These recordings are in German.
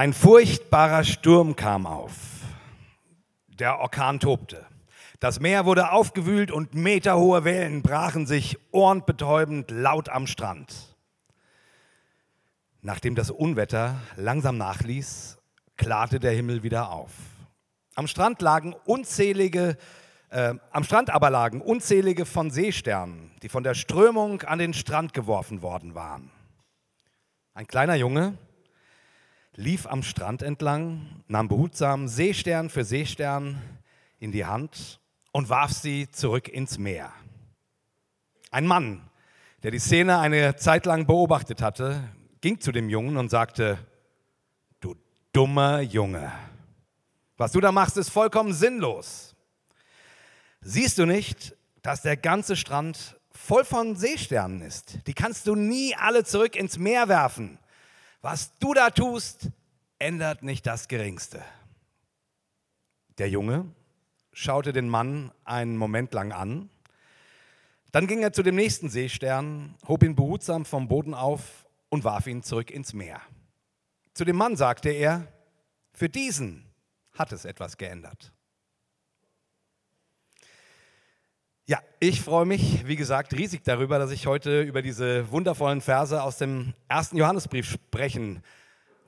Ein furchtbarer Sturm kam auf. Der Orkan tobte. Das Meer wurde aufgewühlt und meterhohe Wellen brachen sich ohrenbetäubend laut am Strand. Nachdem das Unwetter langsam nachließ, klarte der Himmel wieder auf. Am Strand lagen unzählige, äh, am Strand aber lagen unzählige von Seesternen, die von der Strömung an den Strand geworfen worden waren. Ein kleiner Junge lief am Strand entlang, nahm behutsam Seestern für Seestern in die Hand und warf sie zurück ins Meer. Ein Mann, der die Szene eine Zeit lang beobachtet hatte, ging zu dem Jungen und sagte, du dummer Junge, was du da machst, ist vollkommen sinnlos. Siehst du nicht, dass der ganze Strand voll von Seesternen ist? Die kannst du nie alle zurück ins Meer werfen. Was du da tust, ändert nicht das Geringste. Der Junge schaute den Mann einen Moment lang an. Dann ging er zu dem nächsten Seestern, hob ihn behutsam vom Boden auf und warf ihn zurück ins Meer. Zu dem Mann sagte er, für diesen hat es etwas geändert. Ja, ich freue mich, wie gesagt, riesig darüber, dass ich heute über diese wundervollen Verse aus dem ersten Johannesbrief sprechen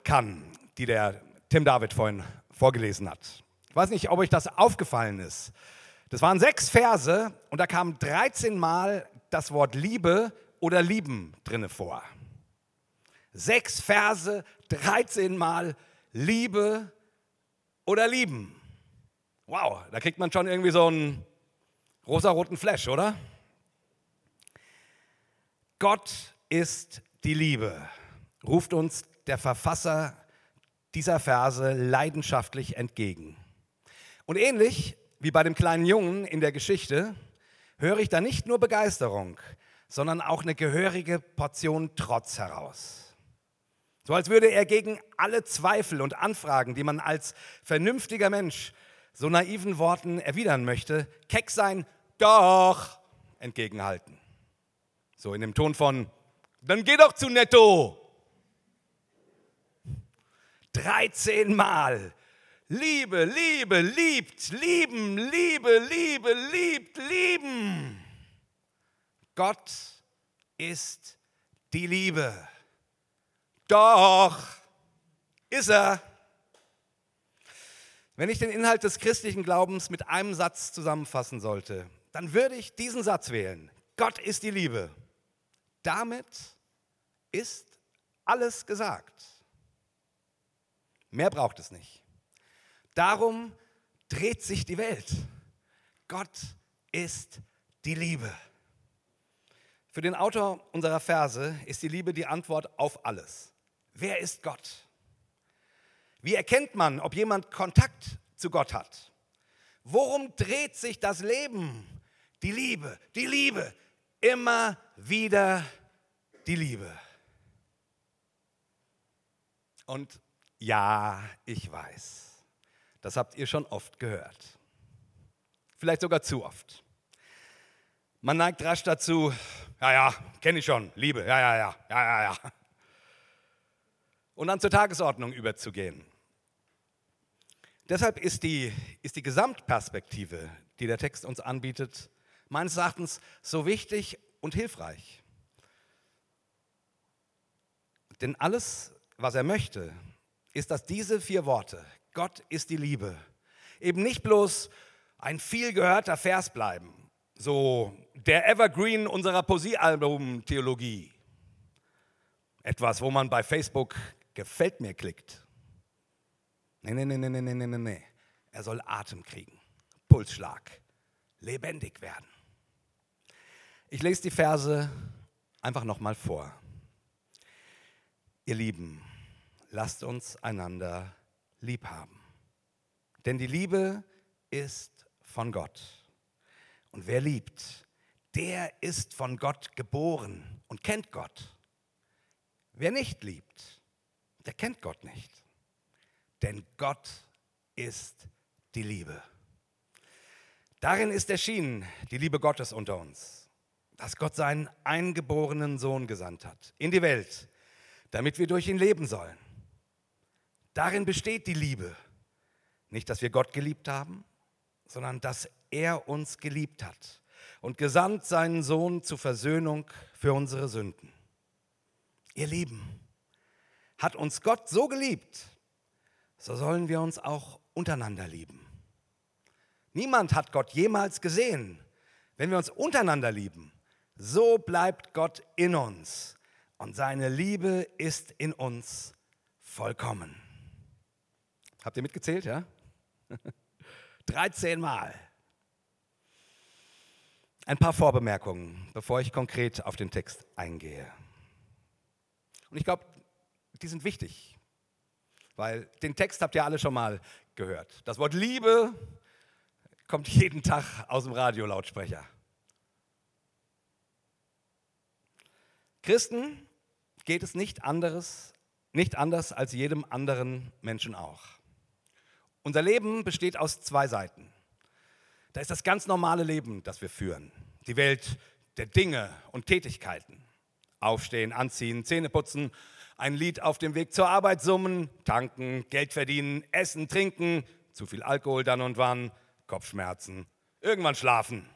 kann, die der Tim David vorhin vorgelesen hat. Ich weiß nicht, ob euch das aufgefallen ist. Das waren sechs Verse und da kam 13 Mal das Wort Liebe oder Lieben drinne vor. Sechs Verse, 13 Mal Liebe oder lieben. Wow, da kriegt man schon irgendwie so einen rosaroten Flash, oder? Gott ist die Liebe, ruft uns der Verfasser dieser Verse leidenschaftlich entgegen. Und ähnlich wie bei dem kleinen Jungen in der Geschichte höre ich da nicht nur Begeisterung, sondern auch eine gehörige Portion Trotz heraus. So als würde er gegen alle Zweifel und Anfragen, die man als vernünftiger Mensch so naiven Worten erwidern möchte, keck sein, doch, entgegenhalten. So in dem Ton von, dann geh doch zu Netto. 13 Mal. Liebe, Liebe, liebt, lieben, Liebe, Liebe, liebt, lieben. Gott ist die Liebe. Doch, ist er. Wenn ich den Inhalt des christlichen Glaubens mit einem Satz zusammenfassen sollte, dann würde ich diesen Satz wählen. Gott ist die Liebe. Damit ist alles gesagt. Mehr braucht es nicht. Darum dreht sich die Welt. Gott ist die Liebe. Für den Autor unserer Verse ist die Liebe die Antwort auf alles. Wer ist Gott? Wie erkennt man, ob jemand Kontakt zu Gott hat? Worum dreht sich das Leben? Die Liebe, die Liebe, immer wieder die Liebe. Und ja, ich weiß, das habt ihr schon oft gehört. Vielleicht sogar zu oft. Man neigt rasch dazu, ja, ja, kenne ich schon, Liebe, ja, ja, ja, ja, ja, ja und dann zur Tagesordnung überzugehen. Deshalb ist die, ist die Gesamtperspektive, die der Text uns anbietet, meines Erachtens so wichtig und hilfreich. Denn alles, was er möchte, ist, dass diese vier Worte, Gott ist die Liebe, eben nicht bloß ein viel gehörter Vers bleiben, so der Evergreen unserer Poesiealbum-Theologie. Etwas, wo man bei Facebook gefällt mir klickt. Nee, nee, nee, nee, nee, nee, nee, nee. Er soll Atem kriegen, Pulsschlag, lebendig werden. Ich lese die Verse einfach nochmal vor. Ihr Lieben, lasst uns einander lieb haben. Denn die Liebe ist von Gott. Und wer liebt, der ist von Gott geboren und kennt Gott. Wer nicht liebt, der kennt Gott nicht. Denn Gott ist die Liebe. Darin ist erschienen die Liebe Gottes unter uns, dass Gott seinen eingeborenen Sohn gesandt hat in die Welt, damit wir durch ihn leben sollen. Darin besteht die Liebe. Nicht, dass wir Gott geliebt haben, sondern dass er uns geliebt hat und gesandt seinen Sohn zur Versöhnung für unsere Sünden. Ihr Lieben, hat uns Gott so geliebt, so sollen wir uns auch untereinander lieben. Niemand hat Gott jemals gesehen. Wenn wir uns untereinander lieben, so bleibt Gott in uns und seine Liebe ist in uns vollkommen. Habt ihr mitgezählt, ja? 13 Mal. Ein paar Vorbemerkungen, bevor ich konkret auf den Text eingehe. Und ich glaube, die sind wichtig, weil den Text habt ihr alle schon mal gehört. Das Wort Liebe kommt jeden Tag aus dem Radiolautsprecher. Christen geht es nicht anderes, nicht anders als jedem anderen Menschen auch. Unser Leben besteht aus zwei Seiten. Da ist das ganz normale Leben, das wir führen. Die Welt der Dinge und Tätigkeiten. Aufstehen, anziehen, Zähne putzen, ein Lied auf dem Weg zur Arbeit summen, tanken, Geld verdienen, essen, trinken, zu viel Alkohol dann und wann, Kopfschmerzen, irgendwann schlafen.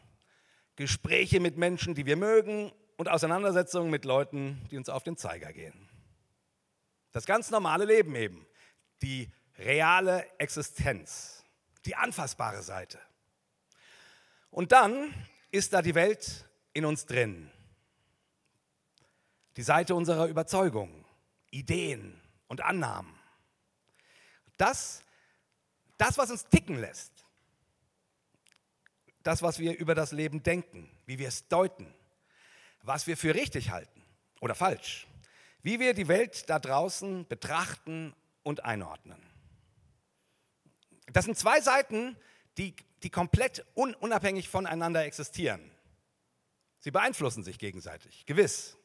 Gespräche mit Menschen, die wir mögen und Auseinandersetzungen mit Leuten, die uns auf den Zeiger gehen. Das ganz normale Leben eben, die reale Existenz, die anfassbare Seite. Und dann ist da die Welt in uns drin. Die Seite unserer Überzeugung, Ideen und Annahmen. Das, das, was uns ticken lässt. Das, was wir über das Leben denken, wie wir es deuten, was wir für richtig halten oder falsch, wie wir die Welt da draußen betrachten und einordnen. Das sind zwei Seiten, die, die komplett un, unabhängig voneinander existieren. Sie beeinflussen sich gegenseitig, gewiss.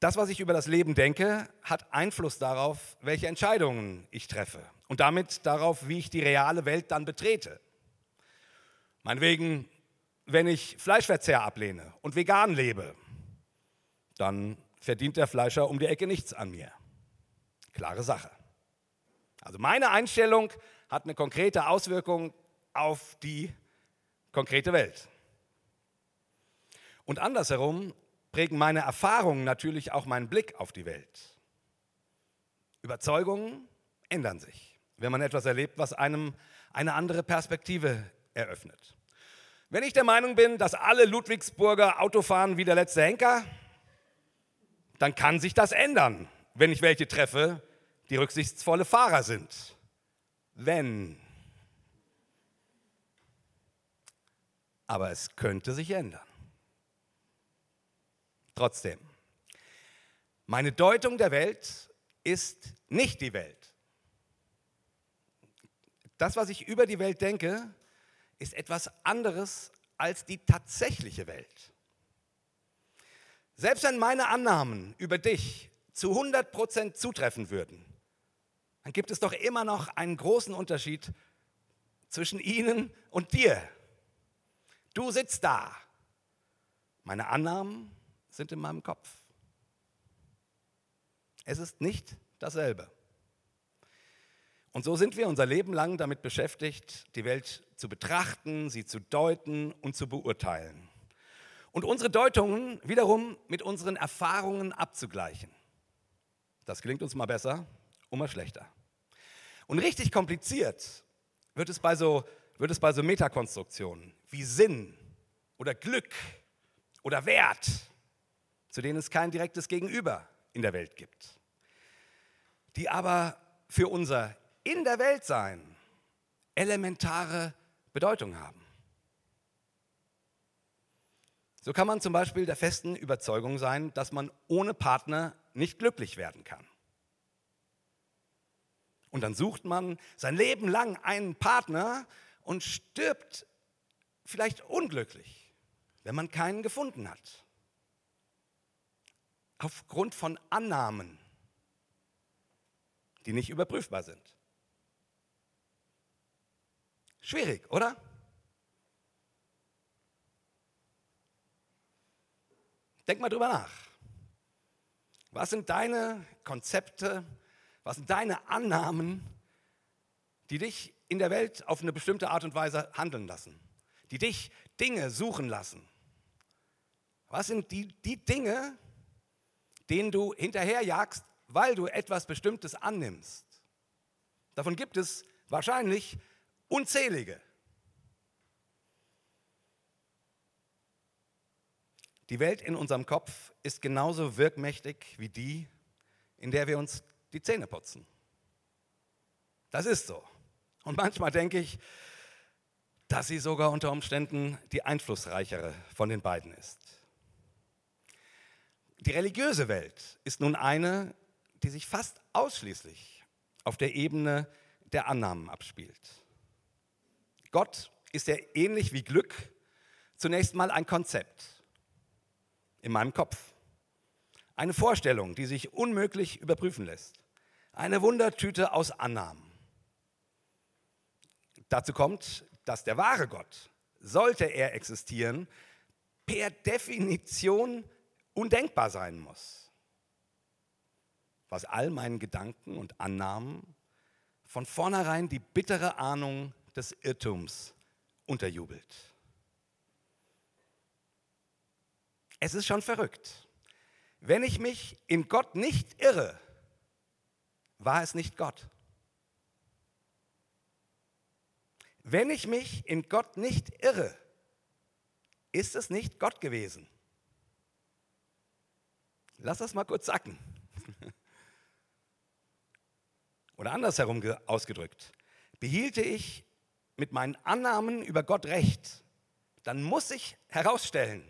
Das, was ich über das Leben denke, hat Einfluss darauf, welche Entscheidungen ich treffe und damit darauf, wie ich die reale Welt dann betrete. Meinetwegen wenn ich Fleischverzehr ablehne und vegan lebe, dann verdient der Fleischer um die Ecke nichts an mir. Klare Sache. Also meine Einstellung hat eine konkrete Auswirkung auf die konkrete Welt. Und andersherum prägen meine Erfahrungen natürlich auch meinen Blick auf die Welt. Überzeugungen ändern sich, wenn man etwas erlebt, was einem eine andere Perspektive eröffnet. Wenn ich der Meinung bin, dass alle Ludwigsburger Auto fahren wie der letzte Henker, dann kann sich das ändern, wenn ich welche treffe, die rücksichtsvolle Fahrer sind. Wenn. Aber es könnte sich ändern. Trotzdem, meine Deutung der Welt ist nicht die Welt. Das, was ich über die Welt denke, ist etwas anderes als die tatsächliche Welt. Selbst wenn meine Annahmen über dich zu 100% zutreffen würden, dann gibt es doch immer noch einen großen Unterschied zwischen ihnen und dir. Du sitzt da. Meine Annahmen sind in meinem Kopf. Es ist nicht dasselbe. Und so sind wir unser Leben lang damit beschäftigt, die Welt zu betrachten, sie zu deuten und zu beurteilen. Und unsere Deutungen wiederum mit unseren Erfahrungen abzugleichen. Das klingt uns mal besser und mal schlechter. Und richtig kompliziert wird es bei so, wird es bei so Metakonstruktionen wie Sinn oder Glück oder Wert, zu denen es kein direktes Gegenüber in der Welt gibt, die aber für unser in der Welt sein elementare Bedeutung haben. So kann man zum Beispiel der festen Überzeugung sein, dass man ohne Partner nicht glücklich werden kann. Und dann sucht man sein Leben lang einen Partner und stirbt vielleicht unglücklich, wenn man keinen gefunden hat. Aufgrund von Annahmen, die nicht überprüfbar sind. Schwierig, oder? Denk mal drüber nach. Was sind deine Konzepte? Was sind deine Annahmen, die dich in der Welt auf eine bestimmte Art und Weise handeln lassen? Die dich Dinge suchen lassen? Was sind die, die Dinge, denen du hinterherjagst, weil du etwas Bestimmtes annimmst? Davon gibt es wahrscheinlich unzählige. Die Welt in unserem Kopf ist genauso wirkmächtig wie die, in der wir uns die Zähne putzen. Das ist so. Und manchmal denke ich, dass sie sogar unter Umständen die einflussreichere von den beiden ist. Die religiöse Welt ist nun eine, die sich fast ausschließlich auf der Ebene der Annahmen abspielt. Gott ist ja ähnlich wie Glück zunächst mal ein Konzept in meinem Kopf. Eine Vorstellung, die sich unmöglich überprüfen lässt. Eine Wundertüte aus Annahmen. Dazu kommt, dass der wahre Gott, sollte er existieren, per Definition undenkbar sein muss. Was all meinen Gedanken und Annahmen von vornherein die bittere Ahnung des Irrtums unterjubelt. Es ist schon verrückt. Wenn ich mich in Gott nicht irre, war es nicht Gott. Wenn ich mich in Gott nicht irre, ist es nicht Gott gewesen. Lass das mal kurz sacken. Oder andersherum ausgedrückt, behielte ich mit meinen Annahmen über Gott recht, dann muss ich herausstellen,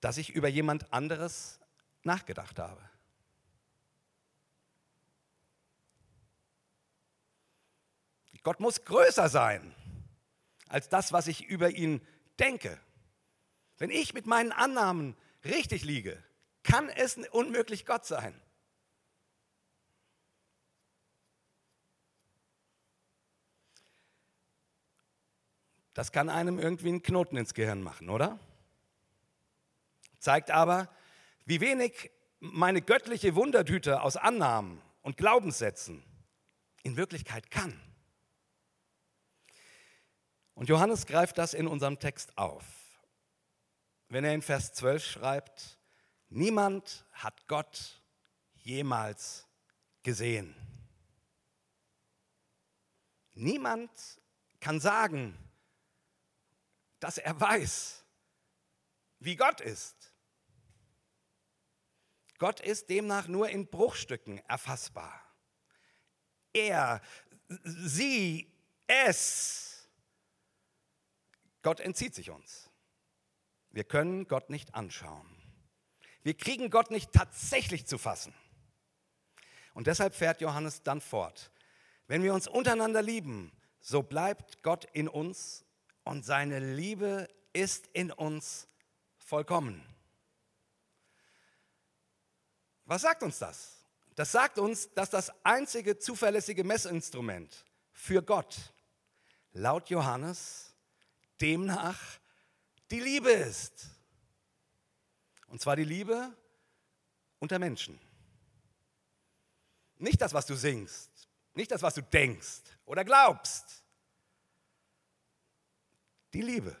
dass ich über jemand anderes nachgedacht habe. Gott muss größer sein als das, was ich über ihn denke. Wenn ich mit meinen Annahmen richtig liege, kann es unmöglich Gott sein. Das kann einem irgendwie einen Knoten ins Gehirn machen, oder? zeigt aber, wie wenig meine göttliche Wundertüte aus Annahmen und Glaubenssätzen in Wirklichkeit kann. Und Johannes greift das in unserem Text auf, wenn er in Vers 12 schreibt, niemand hat Gott jemals gesehen. Niemand kann sagen, dass er weiß, wie Gott ist. Gott ist demnach nur in Bruchstücken erfassbar. Er, sie, es. Gott entzieht sich uns. Wir können Gott nicht anschauen. Wir kriegen Gott nicht tatsächlich zu fassen. Und deshalb fährt Johannes dann fort. Wenn wir uns untereinander lieben, so bleibt Gott in uns und seine Liebe ist in uns vollkommen. Was sagt uns das? Das sagt uns, dass das einzige zuverlässige Messinstrument für Gott laut Johannes demnach die Liebe ist. Und zwar die Liebe unter Menschen. Nicht das, was du singst, nicht das, was du denkst oder glaubst. Die Liebe.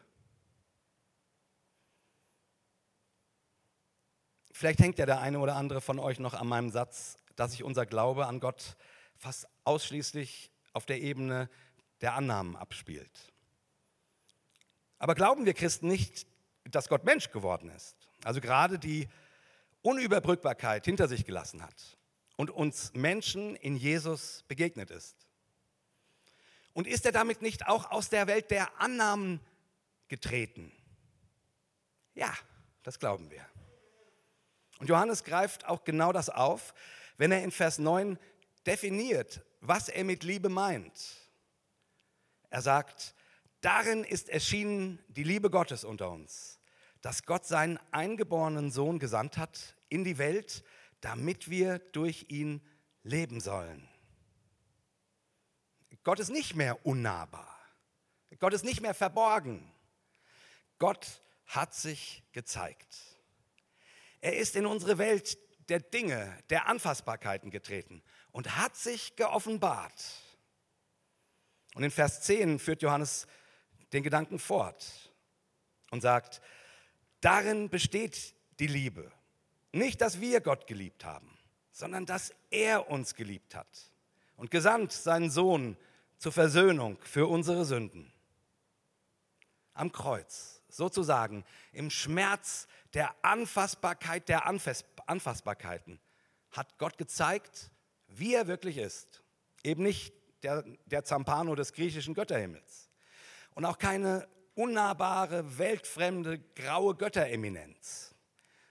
Vielleicht hängt ja der eine oder andere von euch noch an meinem Satz, dass sich unser Glaube an Gott fast ausschließlich auf der Ebene der Annahmen abspielt. Aber glauben wir Christen nicht, dass Gott Mensch geworden ist? Also gerade die Unüberbrückbarkeit hinter sich gelassen hat und uns Menschen in Jesus begegnet ist. Und ist er damit nicht auch aus der Welt der Annahmen getreten? Ja, das glauben wir. Und Johannes greift auch genau das auf, wenn er in Vers 9 definiert, was er mit Liebe meint. Er sagt, darin ist erschienen die Liebe Gottes unter uns, dass Gott seinen eingeborenen Sohn gesandt hat in die Welt, damit wir durch ihn leben sollen. Gott ist nicht mehr unnahbar. Gott ist nicht mehr verborgen. Gott hat sich gezeigt. Er ist in unsere Welt der Dinge, der Anfassbarkeiten getreten und hat sich geoffenbart. Und in Vers 10 führt Johannes den Gedanken fort und sagt, darin besteht die Liebe. Nicht, dass wir Gott geliebt haben, sondern dass er uns geliebt hat und gesandt seinen Sohn zur Versöhnung für unsere Sünden. Am Kreuz, sozusagen im Schmerz der Anfassbarkeit der Anfass Anfassbarkeiten, hat Gott gezeigt, wie er wirklich ist. Eben nicht der, der Zampano des griechischen Götterhimmels und auch keine unnahbare, weltfremde, graue Göttereminenz,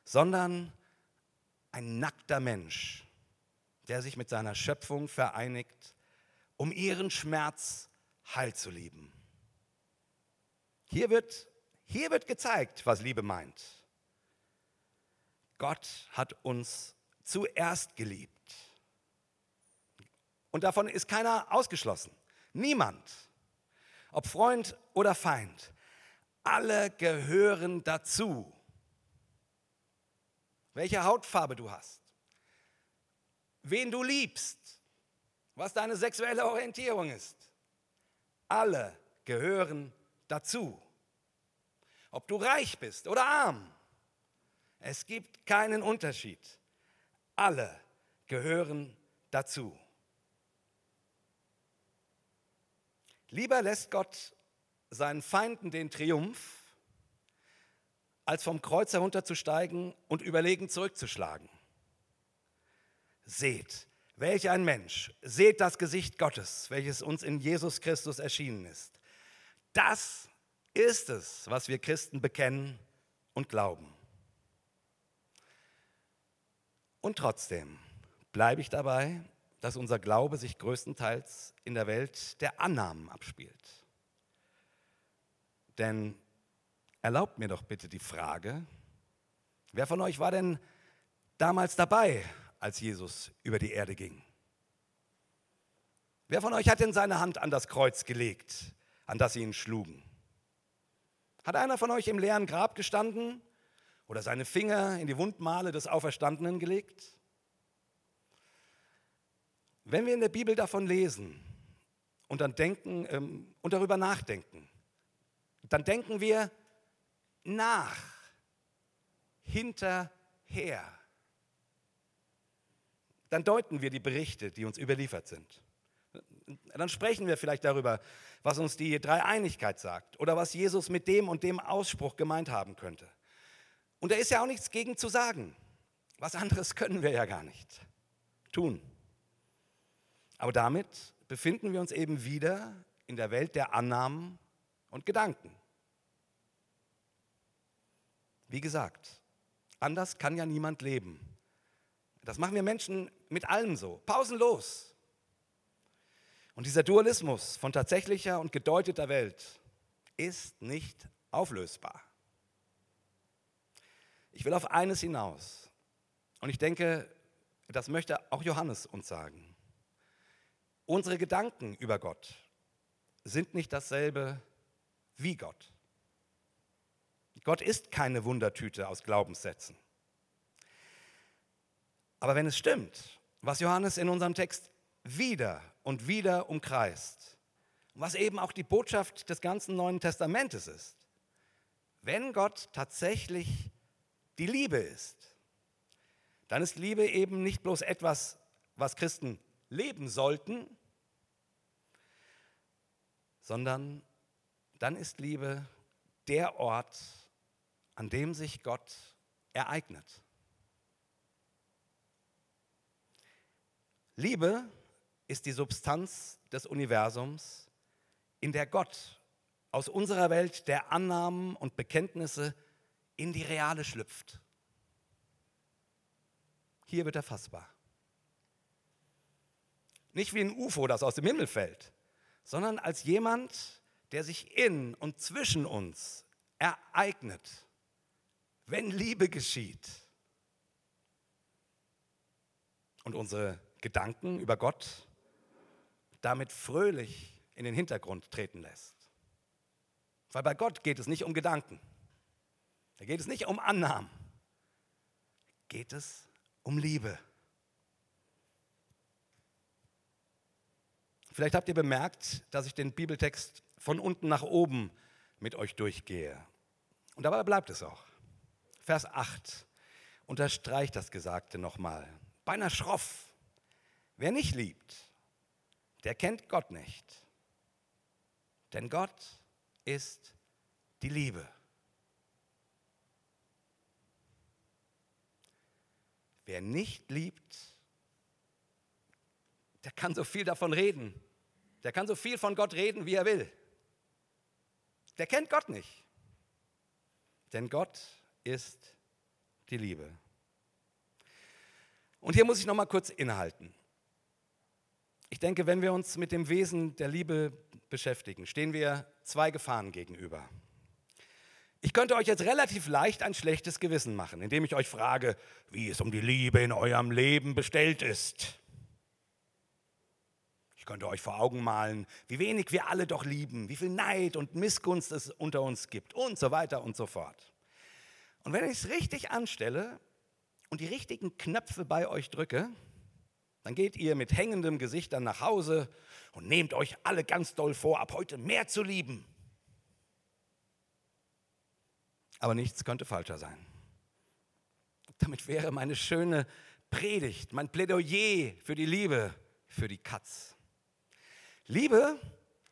sondern ein nackter Mensch, der sich mit seiner Schöpfung vereinigt, um ihren Schmerz heil zu lieben. Hier wird, hier wird gezeigt, was Liebe meint. Gott hat uns zuerst geliebt. Und davon ist keiner ausgeschlossen. Niemand. Ob Freund oder Feind. Alle gehören dazu. Welche Hautfarbe du hast. Wen du liebst. Was deine sexuelle Orientierung ist. Alle gehören dazu. Ob du reich bist oder arm. Es gibt keinen Unterschied. Alle gehören dazu. Lieber lässt Gott seinen Feinden den Triumph, als vom Kreuz herunterzusteigen und überlegen zurückzuschlagen. Seht, welch ein Mensch, seht das Gesicht Gottes, welches uns in Jesus Christus erschienen ist. Das ist es, was wir Christen bekennen und glauben. Und trotzdem bleibe ich dabei, dass unser Glaube sich größtenteils in der Welt der Annahmen abspielt. Denn erlaubt mir doch bitte die Frage, wer von euch war denn damals dabei, als Jesus über die Erde ging? Wer von euch hat denn seine Hand an das Kreuz gelegt, an das sie ihn schlugen? Hat einer von euch im leeren Grab gestanden oder seine Finger in die Wundmale des Auferstandenen gelegt? Wenn wir in der Bibel davon lesen und dann denken ähm, und darüber nachdenken, dann denken wir nach, hinterher. Dann deuten wir die Berichte, die uns überliefert sind. Dann sprechen wir vielleicht darüber, was uns die Dreieinigkeit sagt oder was Jesus mit dem und dem Ausspruch gemeint haben könnte. Und da ist ja auch nichts gegen zu sagen. Was anderes können wir ja gar nicht tun. Aber damit befinden wir uns eben wieder in der Welt der Annahmen und Gedanken. Wie gesagt, anders kann ja niemand leben. Das machen wir Menschen mit allem so, pausenlos. Und dieser Dualismus von tatsächlicher und gedeuteter Welt ist nicht auflösbar. Ich will auf eines hinaus. Und ich denke, das möchte auch Johannes uns sagen. Unsere Gedanken über Gott sind nicht dasselbe wie Gott. Gott ist keine Wundertüte aus Glaubenssätzen. Aber wenn es stimmt, was Johannes in unserem Text wieder und wieder umkreist, was eben auch die Botschaft des ganzen Neuen Testamentes ist, wenn Gott tatsächlich die Liebe ist, dann ist Liebe eben nicht bloß etwas, was Christen leben sollten, sondern dann ist Liebe der Ort, an dem sich Gott ereignet. Liebe ist die Substanz des Universums, in der Gott aus unserer Welt der Annahmen und Bekenntnisse in die reale schlüpft. Hier wird er fassbar. Nicht wie ein UFO, das aus dem Himmel fällt, sondern als jemand, der sich in und zwischen uns ereignet, wenn Liebe geschieht und unsere Gedanken über Gott damit fröhlich in den Hintergrund treten lässt. Weil bei Gott geht es nicht um Gedanken, da geht es nicht um Annahmen, geht es um Liebe. Vielleicht habt ihr bemerkt, dass ich den Bibeltext von unten nach oben mit euch durchgehe. Und dabei bleibt es auch. Vers 8 unterstreicht das Gesagte nochmal. Beinahe schroff. Wer nicht liebt, der kennt Gott nicht. Denn Gott ist die Liebe. Wer nicht liebt, der kann so viel davon reden. Der kann so viel von Gott reden, wie er will. Der kennt Gott nicht. Denn Gott ist die Liebe. Und hier muss ich noch mal kurz innehalten. Ich denke, wenn wir uns mit dem Wesen der Liebe beschäftigen, stehen wir zwei Gefahren gegenüber. Ich könnte euch jetzt relativ leicht ein schlechtes Gewissen machen, indem ich euch frage, wie es um die Liebe in eurem Leben bestellt ist. Ich könnte euch vor Augen malen, wie wenig wir alle doch lieben, wie viel Neid und Missgunst es unter uns gibt und so weiter und so fort. Und wenn ich es richtig anstelle und die richtigen Knöpfe bei euch drücke, dann geht ihr mit hängendem Gesicht dann nach Hause und nehmt euch alle ganz doll vor, ab heute mehr zu lieben. Aber nichts könnte falscher sein. Damit wäre meine schöne Predigt, mein Plädoyer für die Liebe, für die Katz. Liebe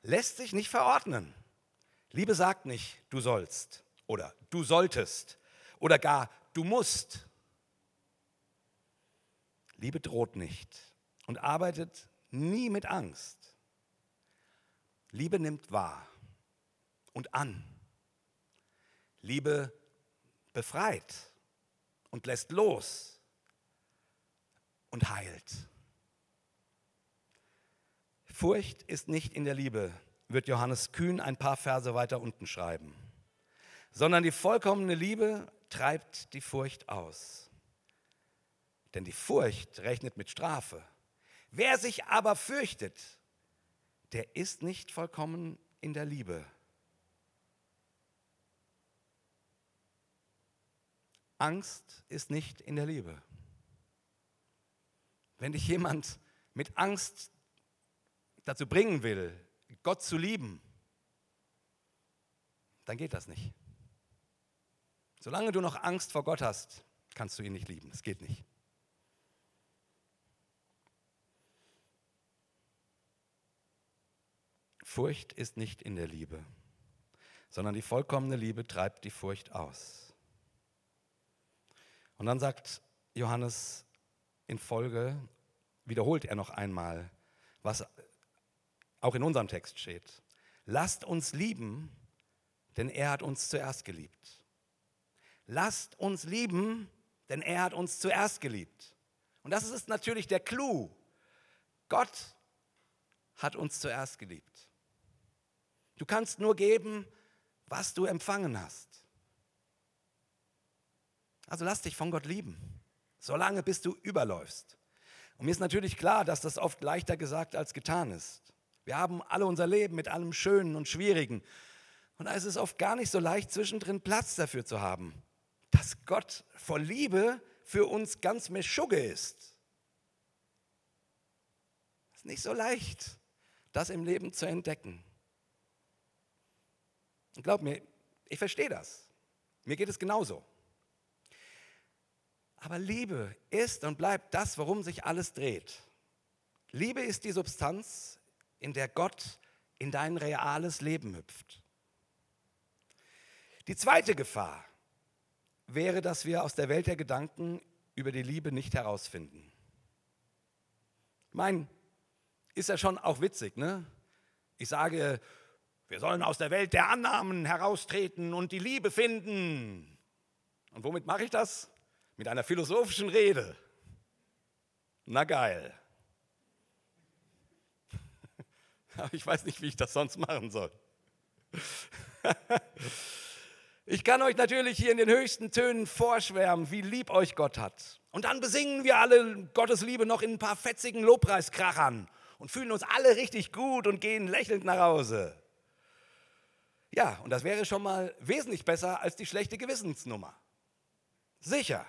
lässt sich nicht verordnen. Liebe sagt nicht, du sollst oder du solltest oder gar du musst. Liebe droht nicht und arbeitet nie mit Angst. Liebe nimmt wahr und an. Liebe befreit und lässt los und heilt. Furcht ist nicht in der Liebe, wird Johannes Kühn ein paar Verse weiter unten schreiben, sondern die vollkommene Liebe treibt die Furcht aus. Denn die Furcht rechnet mit Strafe. Wer sich aber fürchtet, der ist nicht vollkommen in der Liebe. Angst ist nicht in der Liebe. Wenn dich jemand mit Angst dazu bringen will, Gott zu lieben, dann geht das nicht. Solange du noch Angst vor Gott hast, kannst du ihn nicht lieben. Es geht nicht. Furcht ist nicht in der Liebe, sondern die vollkommene Liebe treibt die Furcht aus. Und dann sagt Johannes in Folge, wiederholt er noch einmal, was auch in unserem Text steht. Lasst uns lieben, denn er hat uns zuerst geliebt. Lasst uns lieben, denn er hat uns zuerst geliebt. Und das ist natürlich der Clou. Gott hat uns zuerst geliebt. Du kannst nur geben, was du empfangen hast. Also lass dich von Gott lieben, solange bis du überläufst. Und mir ist natürlich klar, dass das oft leichter gesagt als getan ist. Wir haben alle unser Leben mit allem Schönen und Schwierigen. Und da ist es oft gar nicht so leicht, zwischendrin Platz dafür zu haben dass Gott vor Liebe für uns ganz Meschugge ist. Es ist nicht so leicht, das im Leben zu entdecken. Und glaub mir, ich verstehe das. Mir geht es genauso. Aber Liebe ist und bleibt das, worum sich alles dreht. Liebe ist die Substanz, in der Gott in dein reales Leben hüpft. Die zweite Gefahr, wäre, dass wir aus der Welt der Gedanken über die Liebe nicht herausfinden. Ich meine, ist ja schon auch witzig, ne? Ich sage, wir sollen aus der Welt der Annahmen heraustreten und die Liebe finden. Und womit mache ich das? Mit einer philosophischen Rede. Na geil. Aber ich weiß nicht, wie ich das sonst machen soll. Ich kann euch natürlich hier in den höchsten Tönen vorschwärmen, wie lieb euch Gott hat. Und dann besingen wir alle Gottes Liebe noch in ein paar fetzigen Lobpreiskrachern und fühlen uns alle richtig gut und gehen lächelnd nach Hause. Ja, und das wäre schon mal wesentlich besser als die schlechte Gewissensnummer. Sicher.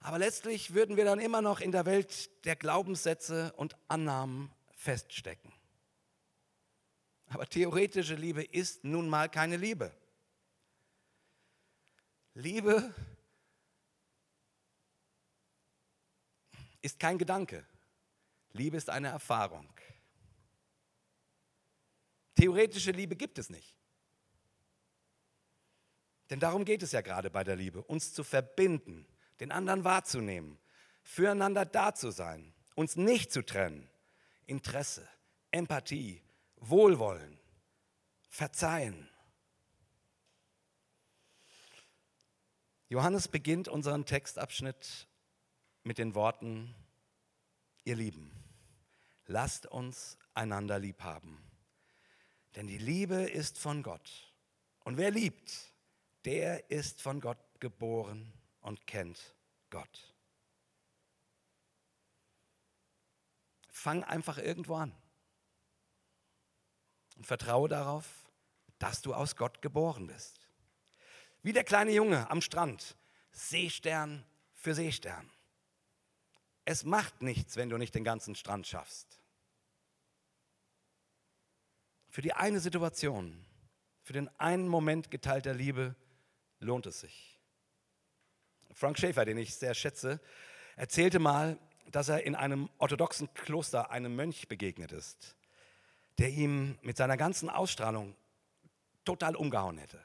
Aber letztlich würden wir dann immer noch in der Welt der Glaubenssätze und Annahmen feststecken. Aber theoretische Liebe ist nun mal keine Liebe. Liebe ist kein Gedanke. Liebe ist eine Erfahrung. Theoretische Liebe gibt es nicht. Denn darum geht es ja gerade bei der Liebe, uns zu verbinden, den anderen wahrzunehmen, füreinander da zu sein, uns nicht zu trennen. Interesse, Empathie, Wohlwollen, Verzeihen. Johannes beginnt unseren Textabschnitt mit den Worten, ihr Lieben, lasst uns einander lieb haben. Denn die Liebe ist von Gott. Und wer liebt, der ist von Gott geboren und kennt Gott. Fang einfach irgendwo an und vertraue darauf, dass du aus Gott geboren bist. Wie der kleine Junge am Strand, Seestern für Seestern. Es macht nichts, wenn du nicht den ganzen Strand schaffst. Für die eine Situation, für den einen Moment geteilter Liebe lohnt es sich. Frank Schäfer, den ich sehr schätze, erzählte mal, dass er in einem orthodoxen Kloster einem Mönch begegnet ist, der ihm mit seiner ganzen Ausstrahlung total umgehauen hätte.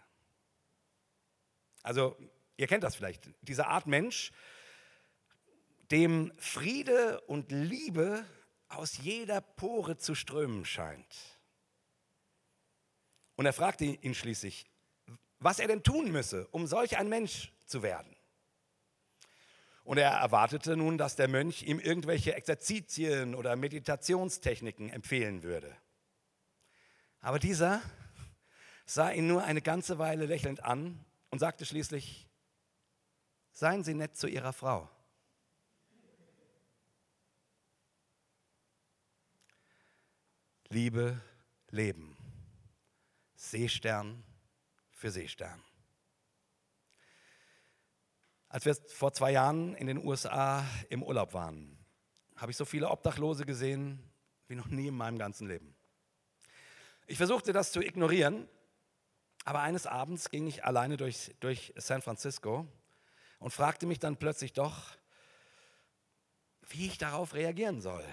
Also, ihr kennt das vielleicht, diese Art Mensch, dem Friede und Liebe aus jeder Pore zu strömen scheint. Und er fragte ihn schließlich, was er denn tun müsse, um solch ein Mensch zu werden. Und er erwartete nun, dass der Mönch ihm irgendwelche Exerzitien oder Meditationstechniken empfehlen würde. Aber dieser sah ihn nur eine ganze Weile lächelnd an und sagte schließlich, seien Sie nett zu Ihrer Frau. Liebe, Leben. Seestern für Seestern. Als wir vor zwei Jahren in den USA im Urlaub waren, habe ich so viele Obdachlose gesehen wie noch nie in meinem ganzen Leben. Ich versuchte das zu ignorieren, aber eines Abends ging ich alleine durch, durch San Francisco und fragte mich dann plötzlich doch, wie ich darauf reagieren soll.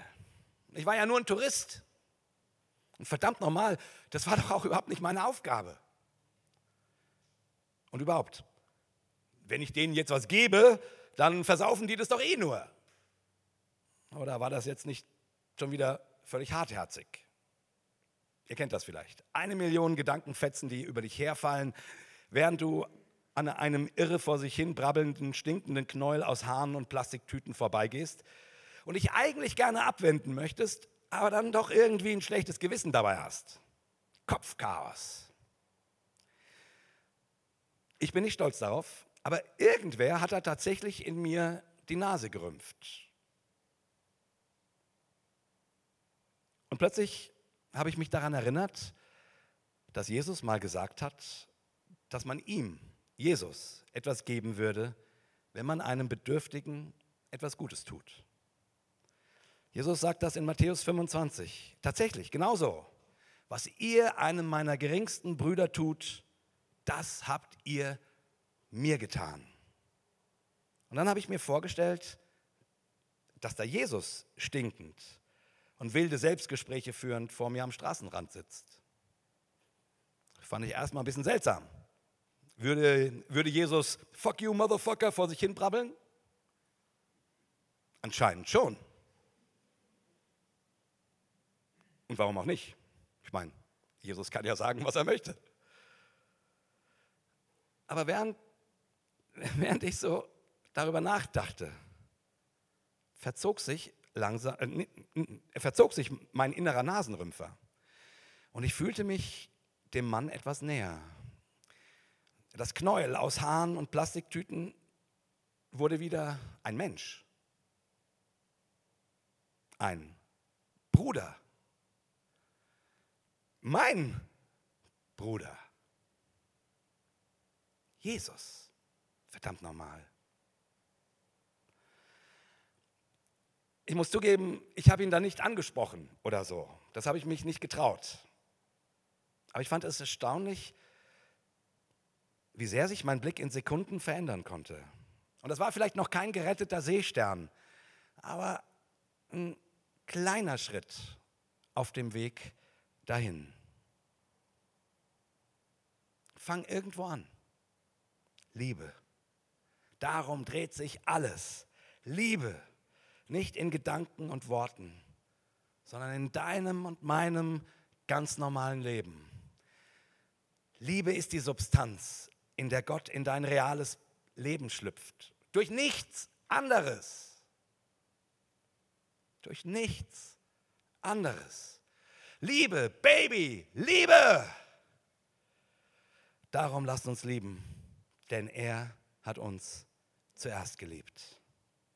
Ich war ja nur ein Tourist. Und verdammt nochmal, das war doch auch überhaupt nicht meine Aufgabe. Und überhaupt, wenn ich denen jetzt was gebe, dann versaufen die das doch eh nur. Oder war das jetzt nicht schon wieder völlig hartherzig? Ihr kennt das vielleicht. Eine Million Gedankenfetzen, die über dich herfallen, während du an einem irre vor sich hin brabbelnden, stinkenden Knäuel aus Haaren und Plastiktüten vorbeigehst und dich eigentlich gerne abwenden möchtest, aber dann doch irgendwie ein schlechtes Gewissen dabei hast. Kopfchaos. Ich bin nicht stolz darauf, aber irgendwer hat da tatsächlich in mir die Nase gerümpft. Und plötzlich habe ich mich daran erinnert, dass Jesus mal gesagt hat, dass man ihm, Jesus, etwas geben würde, wenn man einem Bedürftigen etwas Gutes tut. Jesus sagt das in Matthäus 25. Tatsächlich, genauso. Was ihr einem meiner geringsten Brüder tut, das habt ihr mir getan. Und dann habe ich mir vorgestellt, dass da Jesus stinkend und wilde Selbstgespräche führend vor mir am Straßenrand sitzt. Das fand ich erstmal ein bisschen seltsam. Würde, würde Jesus Fuck you, Motherfucker vor sich hin brabbeln? Anscheinend schon. Und warum auch nicht? Ich meine, Jesus kann ja sagen, was er möchte. Aber während, während ich so darüber nachdachte, verzog sich langsam, äh, verzog sich mein innerer Nasenrümpfer. Und ich fühlte mich dem Mann etwas näher. Das Knäuel aus Haaren und Plastiktüten wurde wieder ein Mensch. Ein Bruder. Mein Bruder. Jesus. Verdammt nochmal. ich muss zugeben, ich habe ihn da nicht angesprochen oder so. Das habe ich mich nicht getraut. Aber ich fand es erstaunlich, wie sehr sich mein Blick in Sekunden verändern konnte. Und das war vielleicht noch kein geretteter Seestern, aber ein kleiner Schritt auf dem Weg dahin. Fang irgendwo an. Liebe. Darum dreht sich alles. Liebe. Nicht in Gedanken und Worten, sondern in deinem und meinem ganz normalen Leben. Liebe ist die Substanz, in der Gott in dein reales Leben schlüpft. Durch nichts anderes. Durch nichts anderes. Liebe, Baby, Liebe. Darum lasst uns lieben, denn er hat uns zuerst geliebt.